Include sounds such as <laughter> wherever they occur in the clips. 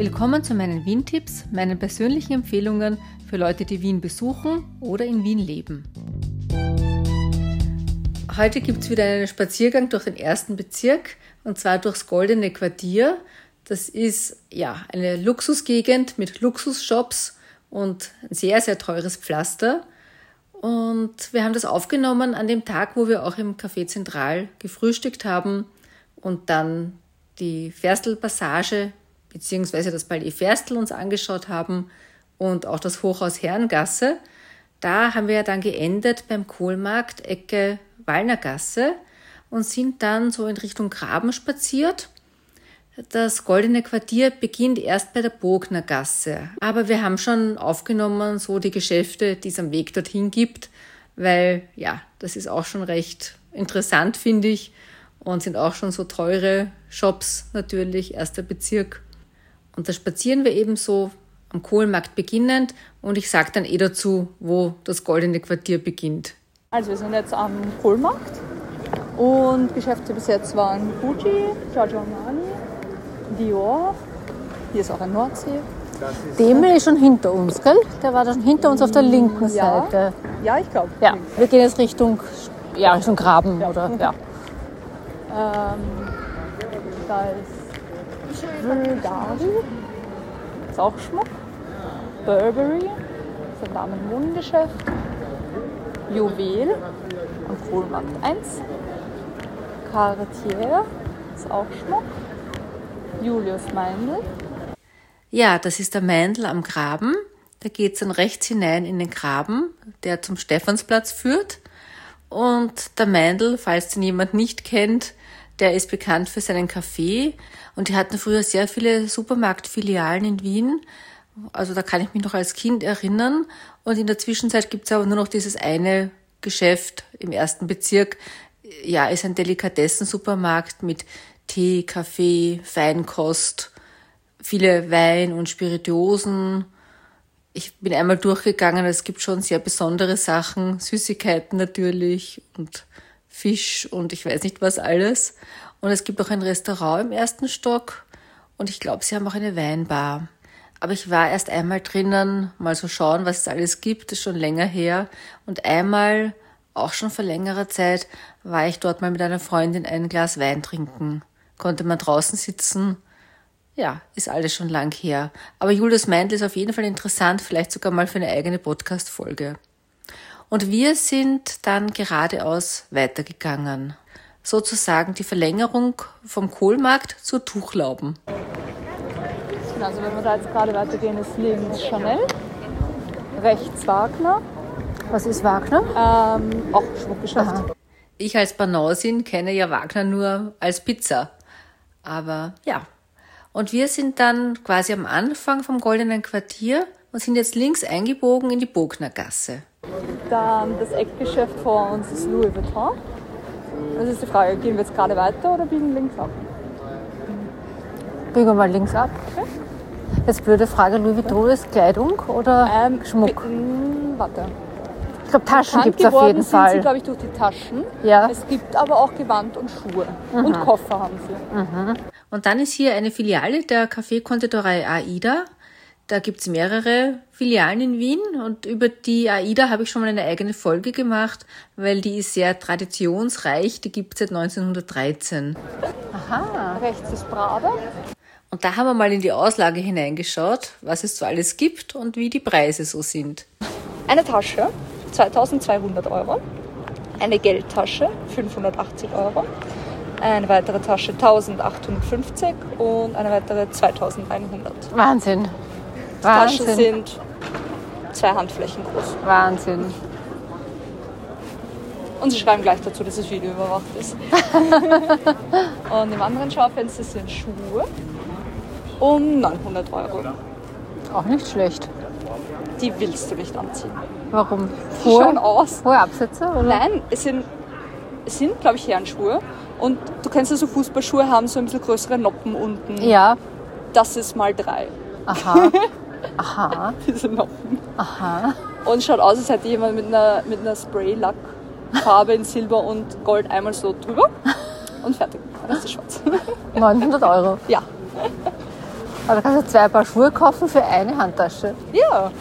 Willkommen zu meinen Wien-Tipps, meinen persönlichen Empfehlungen für Leute, die Wien besuchen oder in Wien leben. Heute gibt es wieder einen Spaziergang durch den ersten Bezirk und zwar durchs Goldene Quartier. Das ist ja eine Luxusgegend mit Luxusshops und ein sehr, sehr teures Pflaster. Und wir haben das aufgenommen an dem Tag, wo wir auch im Café Zentral gefrühstückt haben und dann die Ferstelpassage bzw. das Palais Ferstel uns angeschaut haben und auch das Hochhaus Herrengasse. Da haben wir ja dann geendet beim Kohlmarkt Ecke Wallnergasse und sind dann so in Richtung Graben spaziert das Goldene Quartier beginnt erst bei der Bogner Gasse. Aber wir haben schon aufgenommen, so die Geschäfte, die es am Weg dorthin gibt, weil ja, das ist auch schon recht interessant, finde ich. Und sind auch schon so teure Shops natürlich, erster Bezirk. Und da spazieren wir eben so am Kohlenmarkt beginnend und ich sage dann eh dazu, wo das Goldene Quartier beginnt. Also wir sind jetzt am Kohlmarkt und Geschäfte bis jetzt waren Gucci, Giorgio Armani, Dior. Hier ist auch ein Nordsee. Demel ist schon hinter uns, gell? Der war schon hinter uns auf der linken ja. Seite. Ja, ich glaube. Ja, wir gehen jetzt Richtung, ja, Richtung Graben, ja. oder? Ja. Ähm, da ist Bulgari, ist auch Schmuck. Burberry, ein Damen-Modengeschäft. Juwel am Kohlmarkt 1. Cartier, ist auch Schmuck. Julius Meindl. Ja, das ist der Meindl am Graben. Da geht es dann rechts hinein in den Graben, der zum Stephansplatz führt. Und der Meindl, falls den jemand nicht kennt, der ist bekannt für seinen Kaffee und die hatten früher sehr viele Supermarktfilialen in Wien. Also da kann ich mich noch als Kind erinnern. Und in der Zwischenzeit gibt es aber nur noch dieses eine Geschäft im ersten Bezirk. Ja, ist ein Delikatessen-Supermarkt mit Tee, Kaffee, Feinkost, viele Wein und Spirituosen. Ich bin einmal durchgegangen, es gibt schon sehr besondere Sachen, Süßigkeiten natürlich und Fisch und ich weiß nicht was alles. Und es gibt auch ein Restaurant im ersten Stock und ich glaube, sie haben auch eine Weinbar. Aber ich war erst einmal drinnen, mal so schauen, was es alles gibt, das ist schon länger her. Und einmal, auch schon vor längerer Zeit, war ich dort mal mit einer Freundin ein Glas Wein trinken konnte man draußen sitzen. Ja, ist alles schon lang her. Aber Julius Meindl ist auf jeden Fall interessant, vielleicht sogar mal für eine eigene Podcast-Folge. Und wir sind dann geradeaus weitergegangen. Sozusagen die Verlängerung vom Kohlmarkt zur Tuchlauben. Genau, also wenn wir da jetzt gerade weitergehen, ist links Chanel, rechts Wagner. Was ist Wagner? Ähm, auch Schmuckgeschäft. Ich als Banausin kenne ja Wagner nur als Pizza. Aber ja. Und wir sind dann quasi am Anfang vom Goldenen Quartier und sind jetzt links eingebogen in die Bognergasse. Dann das Eckgeschäft vor uns ist Louis Vuitton. Das ist die Frage, gehen wir jetzt gerade weiter oder biegen links ab? Biegen wir mal links ab. Okay. Jetzt blöde Frage, Louis Vuitton ist Kleidung oder ähm, Schmuck? Warte. Ich glaube, Taschen gibt es auf jeden sind Fall. sie, glaube ich, durch die Taschen. Ja. Es gibt aber auch Gewand und Schuhe. Mhm. Und Koffer haben sie. Mhm. Und dann ist hier eine Filiale der Kaffeekonditorei AIDA. Da gibt es mehrere Filialen in Wien und über die AIDA habe ich schon mal eine eigene Folge gemacht, weil die ist sehr traditionsreich. Die gibt es seit 1913. Aha. Rechts ist Prada. Und da haben wir mal in die Auslage hineingeschaut, was es so alles gibt und wie die Preise so sind. Eine Tasche 2200 Euro, eine Geldtasche 580 Euro, eine weitere Tasche 1850 und eine weitere 2100. Wahnsinn. Die Wahnsinn. Taschen sind zwei Handflächen groß. Wahnsinn. Und sie schreiben gleich dazu, dass das Video überwacht ist. <laughs> und im anderen Schaufenster sind Schuhe um 900 Euro. Auch nicht schlecht. Die willst du nicht anziehen. Warum? Die schauen aus. Hohe Absätze? Oder? Nein, es sind, es sind glaube ich, Herrenschuhe. Und du kennst ja so Fußballschuhe, haben so ein bisschen größere Noppen unten. Ja. Das ist mal drei. Aha. <laughs> Aha. <laughs> Diese Noppen. Aha. Und schaut aus, als hätte jemand mit einer, mit einer Spray-Lack-Farbe in Silber und Gold einmal so drüber. Und fertig. Das ist schwarz. <laughs> 900 Euro. Ja. Aber da kannst du zwei Paar Schuhe kaufen für eine Handtasche. Ja. <laughs>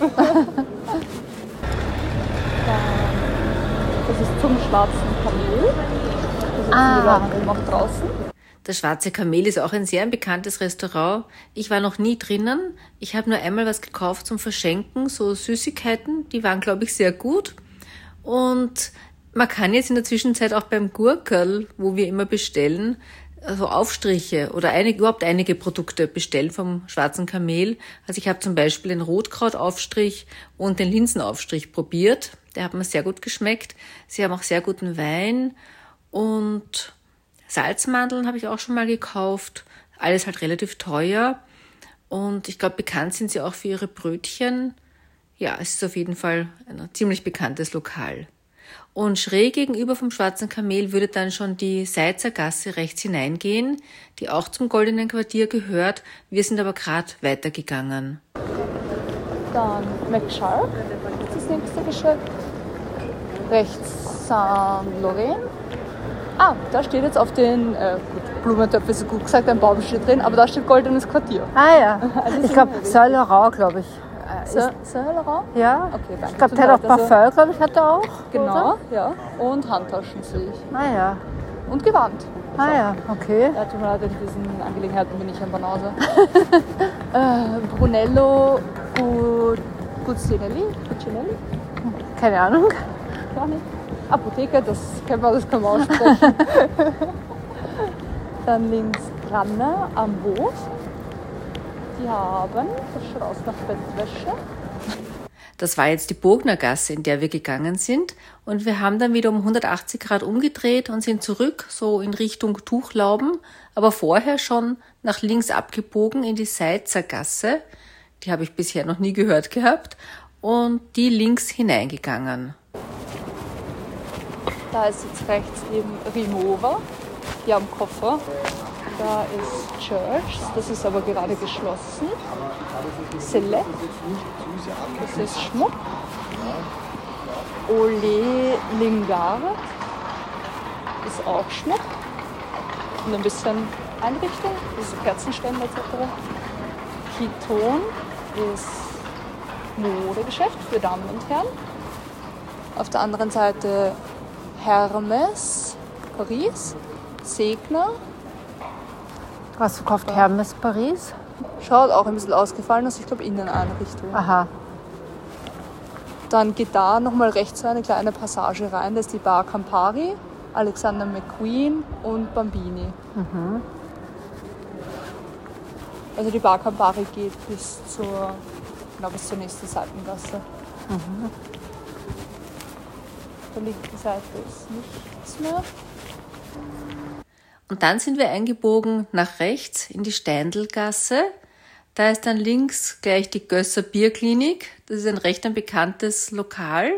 das ist zum schwarzen Kamel. Das ist Ah. auch draußen. Das Schwarze Kamel ist auch ein sehr bekanntes Restaurant. Ich war noch nie drinnen. Ich habe nur einmal was gekauft zum Verschenken, so Süßigkeiten. Die waren, glaube ich, sehr gut. Und man kann jetzt in der Zwischenzeit auch beim Gurkel, wo wir immer bestellen, also Aufstriche oder einige, überhaupt einige Produkte bestellen vom Schwarzen Kamel. Also ich habe zum Beispiel den Rotkrautaufstrich und den Linsenaufstrich probiert. Der hat mir sehr gut geschmeckt. Sie haben auch sehr guten Wein und Salzmandeln habe ich auch schon mal gekauft. Alles halt relativ teuer. Und ich glaube, bekannt sind sie auch für ihre Brötchen. Ja, es ist auf jeden Fall ein ziemlich bekanntes Lokal. Und schräg gegenüber vom Schwarzen Kamel würde dann schon die Seizer Gasse rechts hineingehen, die auch zum Goldenen Quartier gehört. Wir sind aber gerade weitergegangen. Dann McSharp, das nächste Geschäft. Rechts Saint Laurent. Ah, da steht jetzt auf den, äh, gut, Blumentöpfe ist gut gesagt, ein Baum steht drin, aber da steht Goldenes Quartier. Ah ja, <laughs> ich glaube Saint Laurent, glaube ich. Saint Saint Laurent? Ja, Okay, danke. ich glaube, der hat auch also- Parfum, glaube ich, hat er auch. Genau, Oder? ja. Und Handtaschen sehe ich. Ah ja, Und Gewand. ah ja, okay. Ja, tut mir leid, in diesen Angelegenheiten bin ich ein Banause. <laughs> äh, Brunello Gu- Guccinelli? Guccinelli? Keine Ahnung. Gar nicht. Apotheke, das kennen wir, das können wir aussprechen. <laughs> Dann links Granne am Hof. Die haben, das schaut aus nach Bettwäsche. Das war jetzt die Bognergasse, in der wir gegangen sind. Und wir haben dann wieder um 180 Grad umgedreht und sind zurück, so in Richtung Tuchlauben, aber vorher schon nach links abgebogen in die Seizer Gasse. Die habe ich bisher noch nie gehört gehabt. Und die links hineingegangen. Da ist jetzt rechts eben Rimova, die am Koffer. Da ist Church, das ist aber gerade geschlossen. Select, das ist Schmuck. Ole Lingard ist auch Schmuck. Und ein bisschen Einrichtung, das ist Kerzenständer etc. Kiton ist Modegeschäft für Damen und Herren. Auf der anderen Seite Hermes, Paris, Segner. Was verkauft Hermes Paris? Schaut auch ein bisschen ausgefallen aus, ich glaube Inneneinrichtung. Aha. Dann geht da nochmal rechts so eine kleine Passage rein, das ist die Bar Campari, Alexander McQueen und Bambini. Also die Bar Campari geht bis zur, genau, bis zur nächsten Seitengasse. Auf der linken Seite ist nichts mehr. Und dann sind wir eingebogen nach rechts in die Steindelgasse. Da ist dann links gleich die Gösser Bierklinik. Das ist ein recht ein bekanntes Lokal.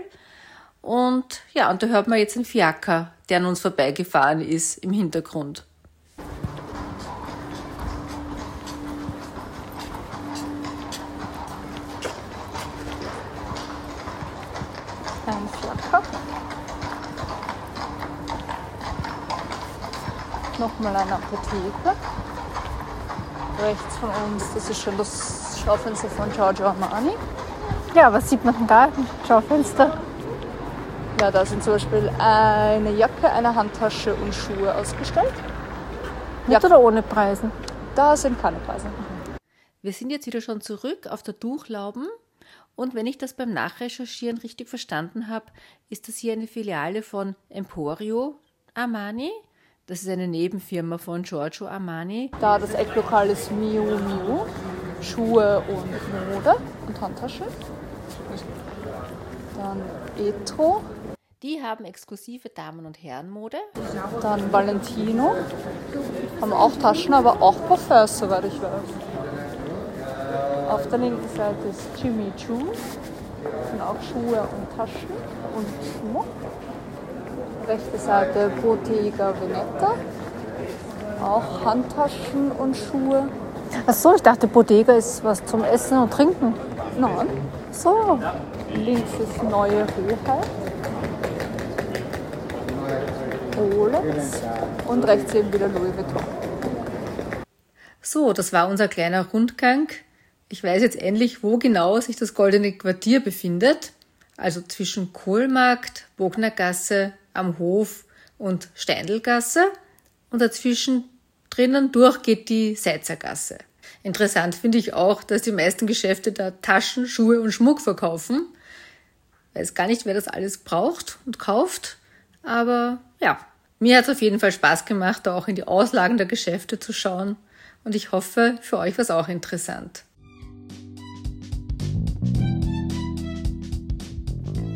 Und ja, und da hört man jetzt einen Fiaker, der an uns vorbeigefahren ist im Hintergrund. Ein Flacker. Nochmal eine Apotheke. Rechts von uns, das ist schon das Schaufenster von Giorgio Armani. Ja, was sieht man denn da im Schaufenster? Ja, da sind zum Beispiel eine Jacke, eine Handtasche und Schuhe ausgestellt. Mit Ja. oder ohne Preisen? Da sind keine Preise. Wir sind jetzt wieder schon zurück auf der Duchlauben. Und wenn ich das beim Nachrecherchieren richtig verstanden habe, ist das hier eine Filiale von Emporio Armani. Das ist eine Nebenfirma von Giorgio Armani. Da das Ecklokal ist Miu Miu. Schuhe und Mode und Handtaschen. Dann Etro, Die haben exklusive Damen- und Herrenmode. dann Valentino. Haben auch Taschen, aber auch Parfums, soweit ich weiß. Auf der linken Seite ist Jimmy Choo. Und auch Schuhe und Taschen und Schmuck. Rechte Seite Bottega Veneta. Auch Handtaschen und Schuhe. Ach so, ich dachte, Bodega ist was zum Essen und Trinken. Nein, So. links ist Neue Hoheit. Rolex. Und rechts eben wieder Louis Vuitton. So, das war unser kleiner Rundgang. Ich weiß jetzt endlich, wo genau sich das Goldene Quartier befindet. Also zwischen Kohlmarkt, Bognergasse, am Hof und Steindelgasse. Und dazwischen drinnen durch geht die Seizergasse. Interessant finde ich auch, dass die meisten Geschäfte da Taschen, Schuhe und Schmuck verkaufen. Weiß gar nicht, wer das alles braucht und kauft. Aber ja, mir hat es auf jeden Fall Spaß gemacht, da auch in die Auslagen der Geschäfte zu schauen. Und ich hoffe, für euch war es auch interessant.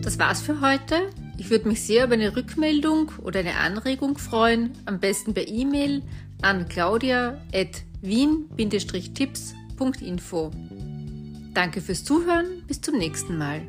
Das war's für heute. Ich würde mich sehr über eine Rückmeldung oder eine Anregung freuen, am besten per E-Mail an claudia.wien-tipps.info. Danke fürs Zuhören, bis zum nächsten Mal.